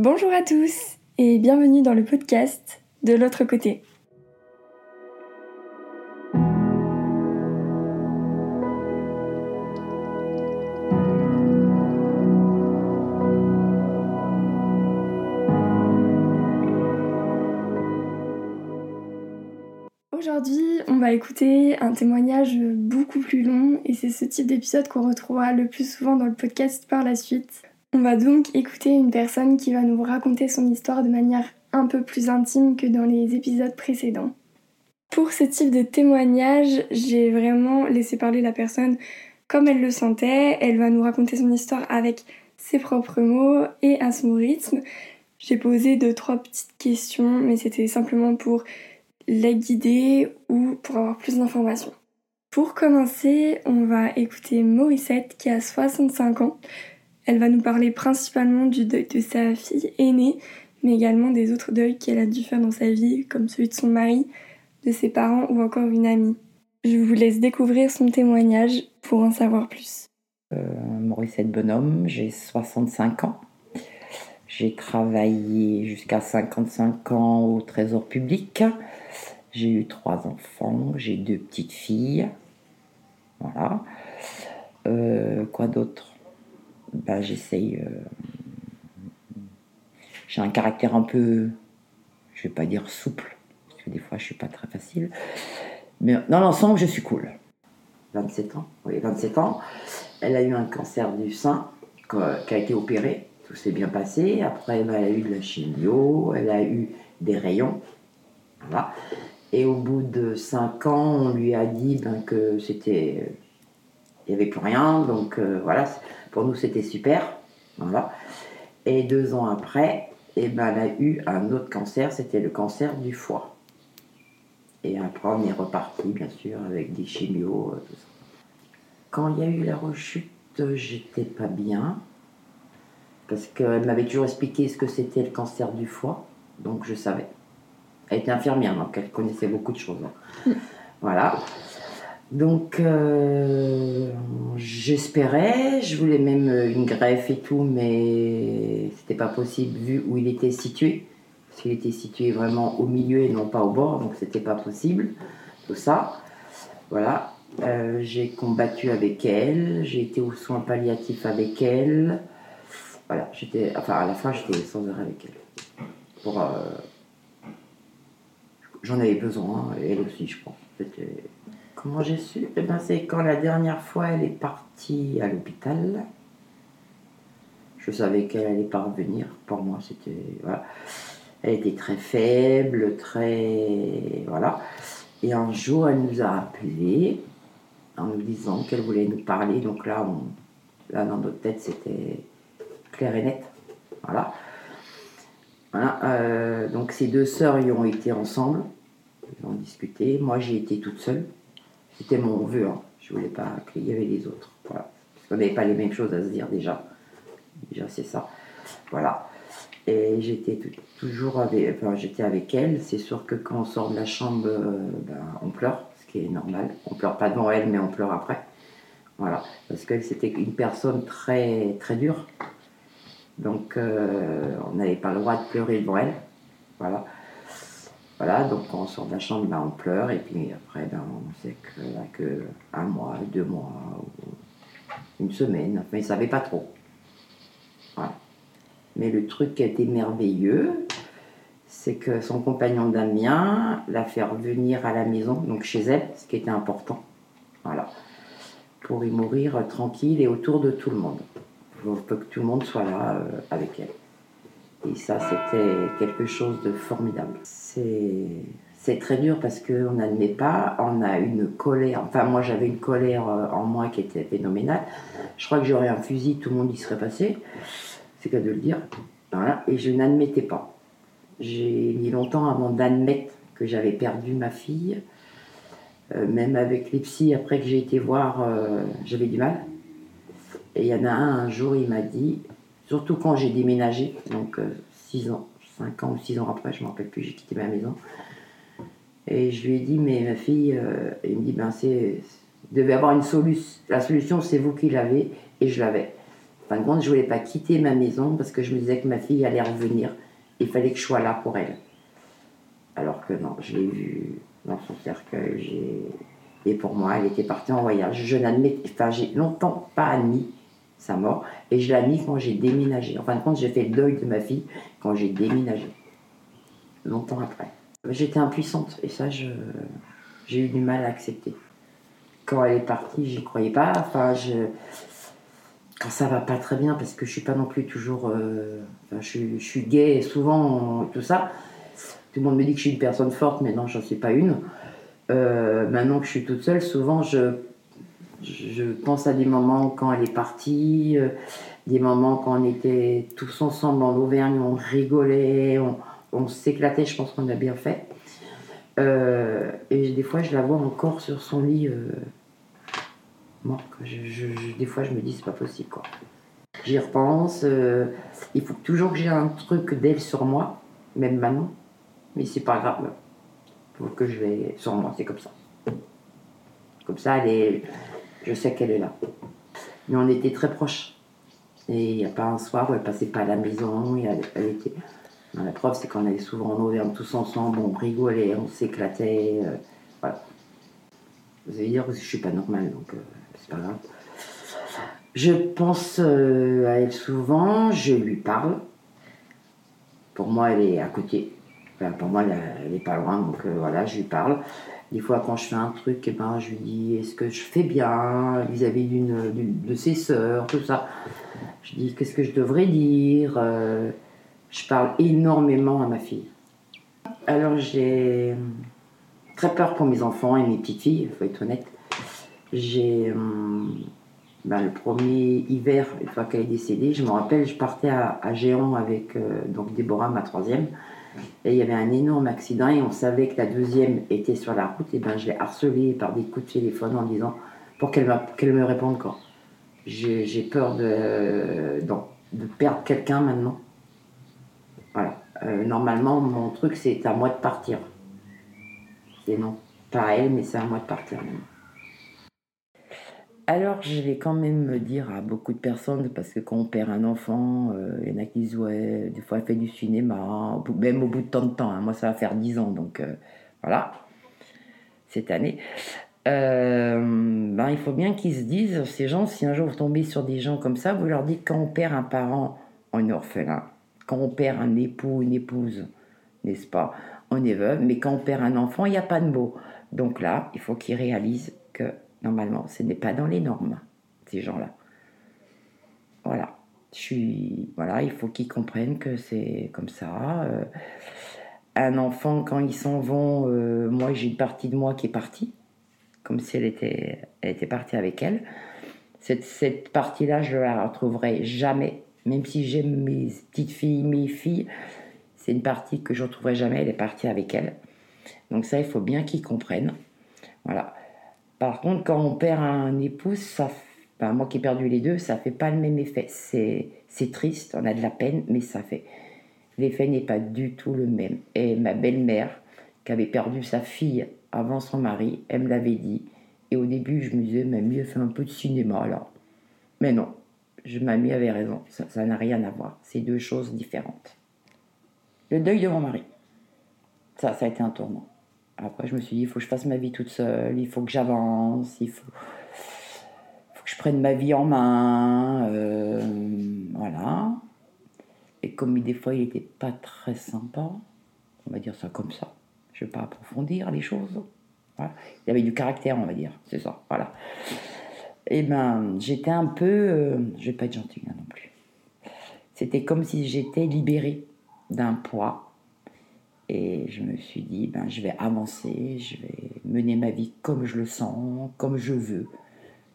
Bonjour à tous et bienvenue dans le podcast de l'autre côté. Aujourd'hui, on va écouter un témoignage beaucoup plus long et c'est ce type d'épisode qu'on retrouvera le plus souvent dans le podcast par la suite. On va donc écouter une personne qui va nous raconter son histoire de manière un peu plus intime que dans les épisodes précédents. Pour ce type de témoignage, j'ai vraiment laissé parler la personne comme elle le sentait. Elle va nous raconter son histoire avec ses propres mots et à son rythme. J'ai posé deux, trois petites questions, mais c'était simplement pour la guider ou pour avoir plus d'informations. Pour commencer, on va écouter Morissette qui a 65 ans. Elle va nous parler principalement du deuil de sa fille aînée, mais également des autres deuils qu'elle a dû faire dans sa vie, comme celui de son mari, de ses parents ou encore une amie. Je vous laisse découvrir son témoignage pour en savoir plus. Euh, Mauricette Bonhomme, j'ai 65 ans. J'ai travaillé jusqu'à 55 ans au Trésor public. J'ai eu trois enfants, j'ai deux petites filles. Voilà. Euh, quoi d'autre? Bah, j'essaye. Euh, j'ai un caractère un peu, je vais pas dire souple, parce que des fois je suis pas très facile. Mais dans l'ensemble, je suis cool. 27 ans, oui, 27 ans. Elle a eu un cancer du sein qui a été opéré. Tout s'est bien passé. Après, elle a eu de la chimio, elle a eu des rayons. Voilà. Et au bout de 5 ans, on lui a dit ben, que c'était. Il n'y avait plus rien. Donc euh, voilà. Pour nous, c'était super. Voilà. Et deux ans après, eh ben, elle a eu un autre cancer, c'était le cancer du foie. Et après, on est reparti, bien sûr, avec des chimios, euh, tout ça. Quand il y a eu la rechute, j'étais pas bien. Parce qu'elle m'avait toujours expliqué ce que c'était le cancer du foie. Donc je savais. Elle était infirmière, donc elle connaissait beaucoup de choses. Hein. Mm. Voilà. Donc, euh, j'espérais, je voulais même une greffe et tout, mais c'était pas possible vu où il était situé. Parce qu'il était situé vraiment au milieu et non pas au bord, donc c'était pas possible. Tout ça. Voilà. Euh, j'ai combattu avec elle, j'ai été aux soins palliatifs avec elle. Voilà, j'étais, enfin à la fin j'étais sans arrêt avec elle. Pour, euh, j'en avais besoin, elle aussi je pense. Comment j'ai su? Eh ben, C'est quand la dernière fois elle est partie à l'hôpital. Je savais qu'elle allait pas revenir. Pour moi, c'était. Voilà. Elle était très faible, très. Voilà. Et un jour, elle nous a appelés en nous disant qu'elle voulait nous parler. Donc là, là dans notre tête, c'était clair et net. Voilà. voilà. Euh, donc ces deux sœurs y ont été ensemble. Ils ont discuté. Moi, j'ai été toute seule. C'était mon vœu. Hein. Je voulais pas qu'il y avait les autres. Voilà. Parce qu'on n'avait pas les mêmes choses à se dire déjà. Déjà, c'est ça. Voilà. Et j'étais toujours avec, enfin, j'étais avec elle. C'est sûr que quand on sort de la chambre, euh, ben, on pleure, ce qui est normal. On pleure pas devant elle, mais on pleure après. Voilà. Parce qu'elle, c'était une personne très, très dure. Donc, euh, on n'avait pas le droit de pleurer devant elle. Voilà. Voilà, donc quand on sort de la chambre, ben, on pleure, et puis après, ben, on sait que, que un mois, deux mois, une semaine, enfin, ils ne savaient pas trop. Voilà. Mais le truc qui a été merveilleux, c'est que son compagnon Damien l'a fait revenir à la maison, donc chez elle, ce qui était important. Voilà. Pour y mourir tranquille et autour de tout le monde. Pour que tout le monde soit là euh, avec elle. Et ça, c'était quelque chose de formidable. C'est très dur parce qu'on n'admet pas, on a une colère. Enfin, moi, j'avais une colère euh, en moi qui était phénoménale. Je crois que j'aurais un fusil, tout le monde y serait passé. C'est qu'à de le dire. Voilà. Et je n'admettais pas. J'ai mis longtemps avant d'admettre que j'avais perdu ma fille. Euh, même avec les psys, après que j'ai été voir, euh, j'avais du mal. Et il y en a un, un jour, il m'a dit Surtout quand j'ai déménagé, donc 6 euh, ans, 5 ans ou 6 ans après, je ne me rappelle plus, j'ai quitté ma maison. Et je lui ai dit, mais ma fille, euh, il me dit, ben c'est, devait avoir une solution. La solution, c'est vous qui l'avez, et je l'avais. fin de compte, je voulais pas quitter ma maison parce que je me disais que ma fille allait revenir. Il fallait que je sois là pour elle. Alors que non, je l'ai vue dans son cercueil. Et pour moi, elle était partie en voyage. Je n'admets, enfin, j'ai longtemps pas admis sa mort. Et je l'ai admis quand j'ai déménagé. En fin de compte, j'ai fait le deuil de ma fille quand j'ai déménagé. Longtemps après. J'étais impuissante. Et ça, j'ai eu du mal à accepter. Quand elle est partie, j'y croyais pas. Enfin, je, quand ça va pas très bien, parce que je suis pas non plus toujours. Euh, je, suis gay souvent, tout ça. Tout le monde me dit que je suis une personne forte, mais non, j'en suis pas une. Euh, maintenant que je suis toute seule, souvent je, je pense à des moments quand elle est partie, euh, des moments quand on était tous ensemble en Auvergne, on rigolait, on, s'éclatait, je pense qu'on a bien fait. et des fois, je la vois encore sur son lit des fois, je me dis, c'est pas possible. J'y repense. Euh, il faut toujours que j'ai un truc d'elle sur moi, même maintenant. Mais c'est pas grave. Il faut que je vais sur moi, c'est comme ça. Comme ça, elle est, je sais qu'elle est là. Mais on était très proches. Et il n'y a pas un soir où elle passait pas à la maison. Elle, était. la preuve, c'est qu'on allait souvent en Auvergne tous ensemble, on rigolait, on s'éclatait. Euh, voilà. Vous allez dire que je suis pas normale, donc. Euh, je pense euh, à elle souvent, je lui parle. Pour moi, elle est à côté. pour moi, elle n'est pas loin, donc voilà, je lui parle. Des fois, quand je fais un truc, eh ben, je lui dis est-ce que je fais bien vis-à-vis d'une de ses sœurs, tout ça. Je dis qu'est-ce que je devrais dire. Euh, je parle énormément à ma fille. Alors, j'ai très peur pour mes enfants et mes petites filles, il faut être honnête. J'ai. Ben, le premier hiver, une fois qu'elle est décédée, je me rappelle, je partais à, Géant avec euh, donc Déborah, ma troisième, et il y avait un énorme accident et on savait que la deuxième était sur la route, et ben je l'ai harcelée par des coups de téléphone en disant pour qu'elle me réponde quand. J'ai peur de, de perdre quelqu'un maintenant. Voilà. Euh, normalement, mon truc, c'est à moi de partir. C'est non, pas à elle, mais c'est à moi de partir maintenant. Alors, je vais quand même dire à beaucoup de personnes, parce que quand on perd un enfant, euh, il y en a qui disent, ouais, des fois, elle fait du cinéma, même au bout de tant de temps. Hein. moi, ça va faire 10 ans, donc euh, voilà, cette année. Euh, ben, il faut bien qu'ils se disent, ces gens, si un jour vous tombez sur des gens comme ça, vous leur dites quand on perd un parent, on est orphelin. Quand on perd un époux, une épouse, n'est-ce pas, on est veuve. Mais quand on perd un enfant, il n'y a pas de mots. Donc là, il faut qu'ils réalisent Normalement, ce n'est pas dans les normes, ces gens-là. Voilà. Je suis, voilà, il faut qu'ils comprennent que c'est comme ça. Euh, un enfant, quand ils s'en vont, euh, moi j'ai une partie de moi qui est partie, comme si elle était, elle était partie avec elle. Cette, cette partie-là, je la retrouverai jamais, même si j'aime mes petites filles, mes filles, c'est une partie que je ne retrouverai jamais, elle est partie avec elle. Donc ça, il faut bien qu'ils comprennent. Voilà. Par contre, quand on perd un époux, ça, moi qui ai perdu les deux, ça fait pas le même effet. C'est triste, on a de la peine, mais ça fait. L'effet n'est pas du tout le même. Et ma belle-mère, qui avait perdu sa fille avant son mari, elle me l'avait dit. Et au début, je me disais, mais mieux fait un peu de cinéma alors. Mais non, je, mamie avait raison, ça n'a rien à voir. C'est deux choses différentes. Le deuil de mon mari. Ça, ça a été un tournant. Après, je me suis dit, il faut que je fasse ma vie toute seule, il faut que j'avance, il faut, que je prenne ma vie en main. Euh, voilà. Et comme des fois, il n'était pas très sympa, on va dire ça comme ça, je ne vais pas approfondir les choses. Il avait du caractère, on va dire, c'est ça, voilà. Et eh ben, j'étais un peu, euh, je vais pas être gentille non plus. C'était comme si j'étais libérée d'un poids et je me suis dit, ben, je vais avancer, je vais mener ma vie comme je le sens, comme je veux,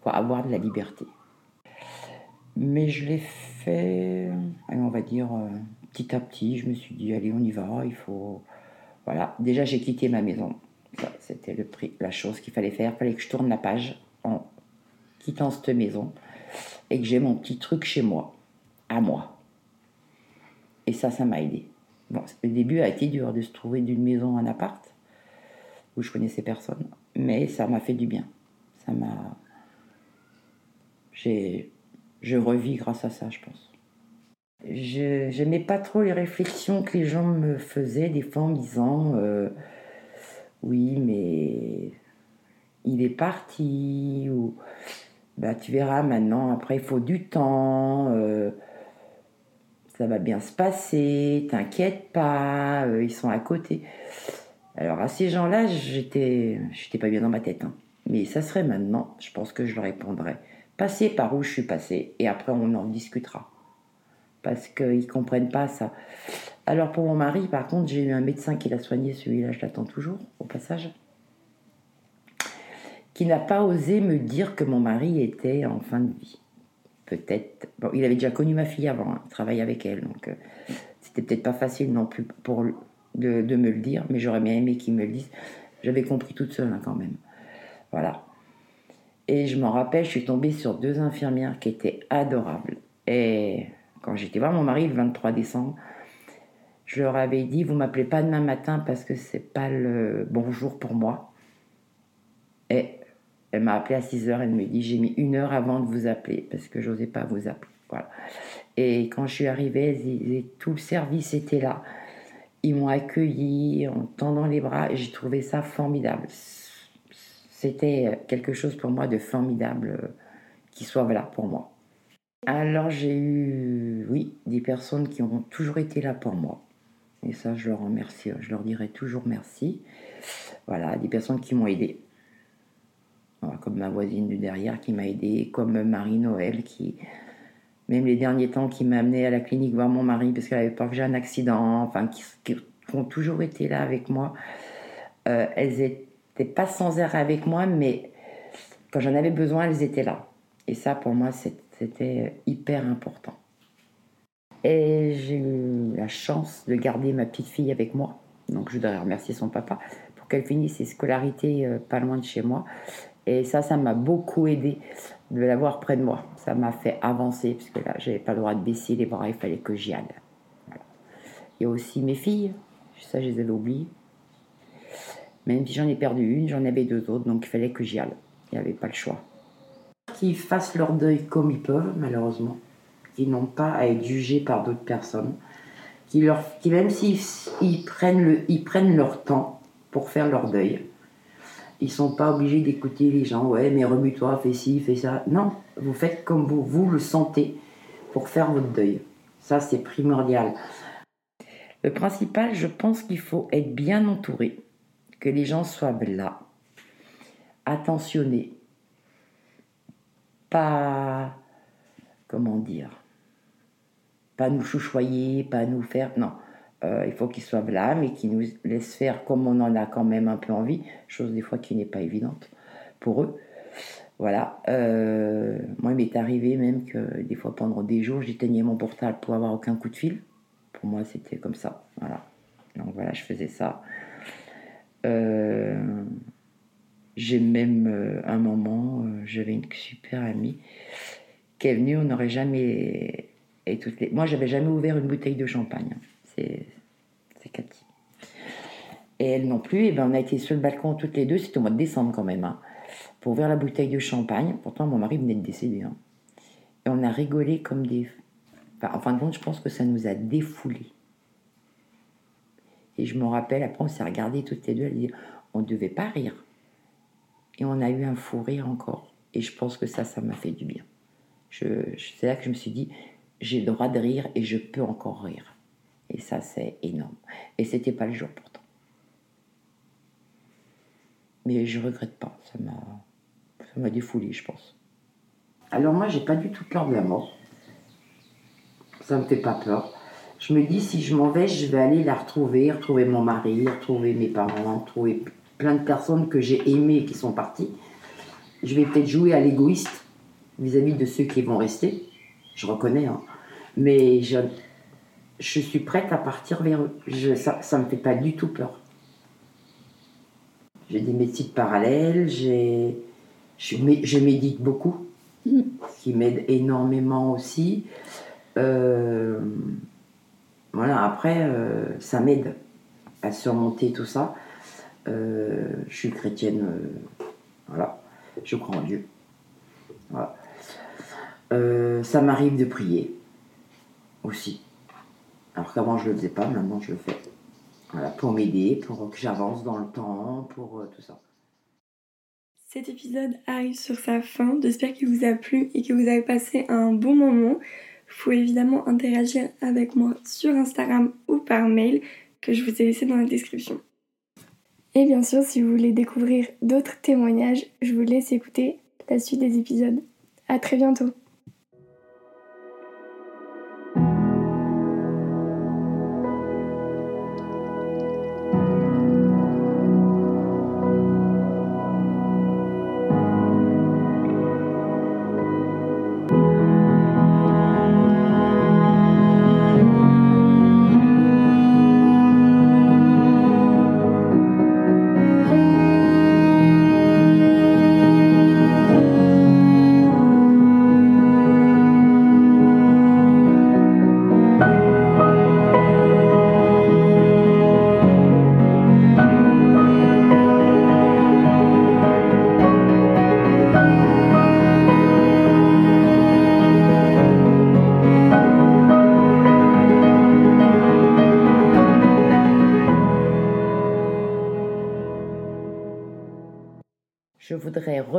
pour avoir de la liberté. Mais je l'ai fait, on va dire, euh, petit à petit. Je me suis dit, allez, on y va, il faut. Voilà, déjà j'ai quitté ma maison. C'était le prix, la chose qu'il fallait faire. Il fallait que je tourne la page en quittant cette maison et que j'ai mon petit truc chez moi, à moi. Et ça, ça m'a aidé. Bon, le début a été dur de se trouver d'une maison à un appart où je connaissais personne, mais ça m'a fait du bien. Ça m'a. Je revis grâce à ça, je pense. Je n'aimais pas trop les réflexions que les gens me faisaient, des fois en me disant euh, Oui, mais il est parti, ou bah, tu verras maintenant, après il faut du temps, euh, ça va bien se passer, t'inquiète pas, euh, ils sont à côté. Alors à ces gens-là, j'étais, j'étais pas bien dans ma tête. Hein. Mais ça serait maintenant, je pense que je leur répondrais. Passez par où je suis passé et après on en discutera. Parce qu'ils comprennent pas ça. Alors pour mon mari, par contre, j'ai eu un médecin qui l'a soigné, celui-là je l'attends toujours, au passage, qui n'a pas osé me dire que mon mari était en fin de vie. Peut-être. Bon, il avait déjà connu ma fille avant, hein, il avec elle, donc euh, c'était peut-être pas facile non plus pour de, me le dire, mais j'aurais bien aimé qu'il me le dise. J'avais compris toute seule hein, quand même. Voilà. Et je m'en rappelle, je suis tombée sur deux infirmières qui étaient adorables. Et quand j'étais voir mon mari le 23 décembre, je leur avais dit Vous m'appelez pas demain matin parce que c'est pas le bon jour pour moi. Et elle m'a appelé à 6 heures. Elle me dit J'ai mis une heure avant de vous appeler parce que j'osais pas vous appeler. Et quand je suis arrivée, tout le service était là. Ils m'ont accueilli en tendant les bras et j'ai trouvé ça formidable c'était quelque chose pour moi de formidable euh, qui soit là pour moi. Alors j'ai eu, oui, des personnes qui ont toujours été là pour moi. Et ça, je leur remercie, je leur dirai toujours merci. Voilà, des personnes qui m'ont aidé. Comme ma voisine du derrière qui m'a aidé, comme Marie-Noël qui, même les derniers temps, qui m'a amené à la clinique voir mon mari parce qu'elle avait peur que un accident, enfin, qui, ont toujours été là avec moi. Euh, elles étaient pas sans air avec moi, mais quand j'en avais besoin, elles étaient là. Et ça, pour moi, c'était hyper important. Et j'ai eu la chance de garder ma petite fille avec moi. Donc je voudrais remercier son papa pour qu'elle finisse ses scolarités euh, pas loin de chez moi. Et ça, ça m'a beaucoup aidé de l'avoir près de moi. Ça m'a fait avancer, parce que là, j'avais pas le droit de baisser les bras, il fallait que j'y aille. Et aussi mes filles, ça, je les avais oubliées. Même si j'en ai perdu une, j'en avais deux autres, donc il fallait que j'y aille. Il n'y avait pas le choix. Qu'ils fassent leur deuil comme ils peuvent, malheureusement. Qu'ils n'ont pas à être jugés par d'autres personnes. Qui leur, qui même s'ils prennent, le, ils prennent leur temps pour faire leur deuil, ils sont pas obligés d'écouter les gens. Ouais, mais remue-toi, fais ci, fais ça. Non, vous faites comme vous, vous le sentez pour faire votre deuil. Ça, c'est primordial. Le principal, je pense qu'il faut être bien entouré que les gens soient là, attentionnés, pas, comment dire, pas nous chouchoyer, pas nous faire, non, euh, il faut qu'ils soient là, mais qu'ils nous laissent faire comme on en a quand même un peu envie, chose des fois qui n'est pas évidente pour eux. Voilà. Euh, moi, il m'est arrivé même que des fois pendant des jours, j'éteignais mon portable pour avoir aucun coup de fil. Pour moi, c'était comme ça. Voilà. Donc voilà, je faisais ça. Euh, j'ai même un moment, j'avais une super amie qui est venue, on n'aurait jamais. Et toutes les... Moi, j'avais jamais ouvert une bouteille de champagne. C'est. Et elle non plus. Et ben, on a été sur le balcon toutes les deux, c'était au mois de décembre quand même, hein, pour ouvrir la bouteille de champagne. Pourtant, mon mari venait de décéder. Hein. Et on a rigolé comme des. En fin de compte, je pense que ça nous a défoulés. Et je me rappelle, après, on s'est regardé toutes les deux, elle dit on ne devait pas rire. Et on a eu un fou rire encore. Et je pense que ça, ça m'a fait du bien. C'est là que je me suis dit j'ai le droit de rire et je peux encore rire. Et ça, c'est énorme. Et c'était pas le jour pourtant. Mais je regrette pas. Ça m'a, défoulé, je pense. Alors moi, j'ai pas du tout peur de la mort. Ça me fait pas peur je me dis, si je m'en vais, je vais aller la retrouver, retrouver mon mari, retrouver mes parents, retrouver plein de personnes que j'ai aimées qui sont parties. Je vais peut-être jouer à l'égoïste vis-à-vis de ceux qui vont rester. Je reconnais, hein. mais je, je suis prête à partir vers eux. ça ne me fait pas du tout peur. J'ai des métiers parallèles, j'ai, je, je médite beaucoup, ce mm. qui m'aide énormément aussi. Euh, voilà, après, euh, ça m'aide à surmonter tout ça. Euh, je suis chrétienne, voilà, je crois en Dieu. Voilà. Ça m'arrive de prier aussi. Alors qu'avant je le faisais pas, maintenant je le fais. Voilà, pour m'aider, pour que j'avance dans le temps, pour euh, tout ça. Cet épisode arrive sur sa fin. J'espère qu'il vous a plu et que vous avez passé un bon moment. Vous pouvez évidemment interagir avec moi sur Instagram ou par mail que je vous ai laissé dans la description. Et bien sûr, si vous voulez découvrir d'autres témoignages, je vous laisse écouter la suite des épisodes. À très bientôt.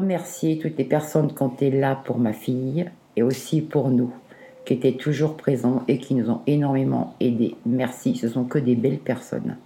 Remercier toutes les personnes qui ont été là pour ma fille et aussi pour nous, qui étaient toujours présents et qui nous ont énormément aidés. Merci, ce sont que des belles personnes.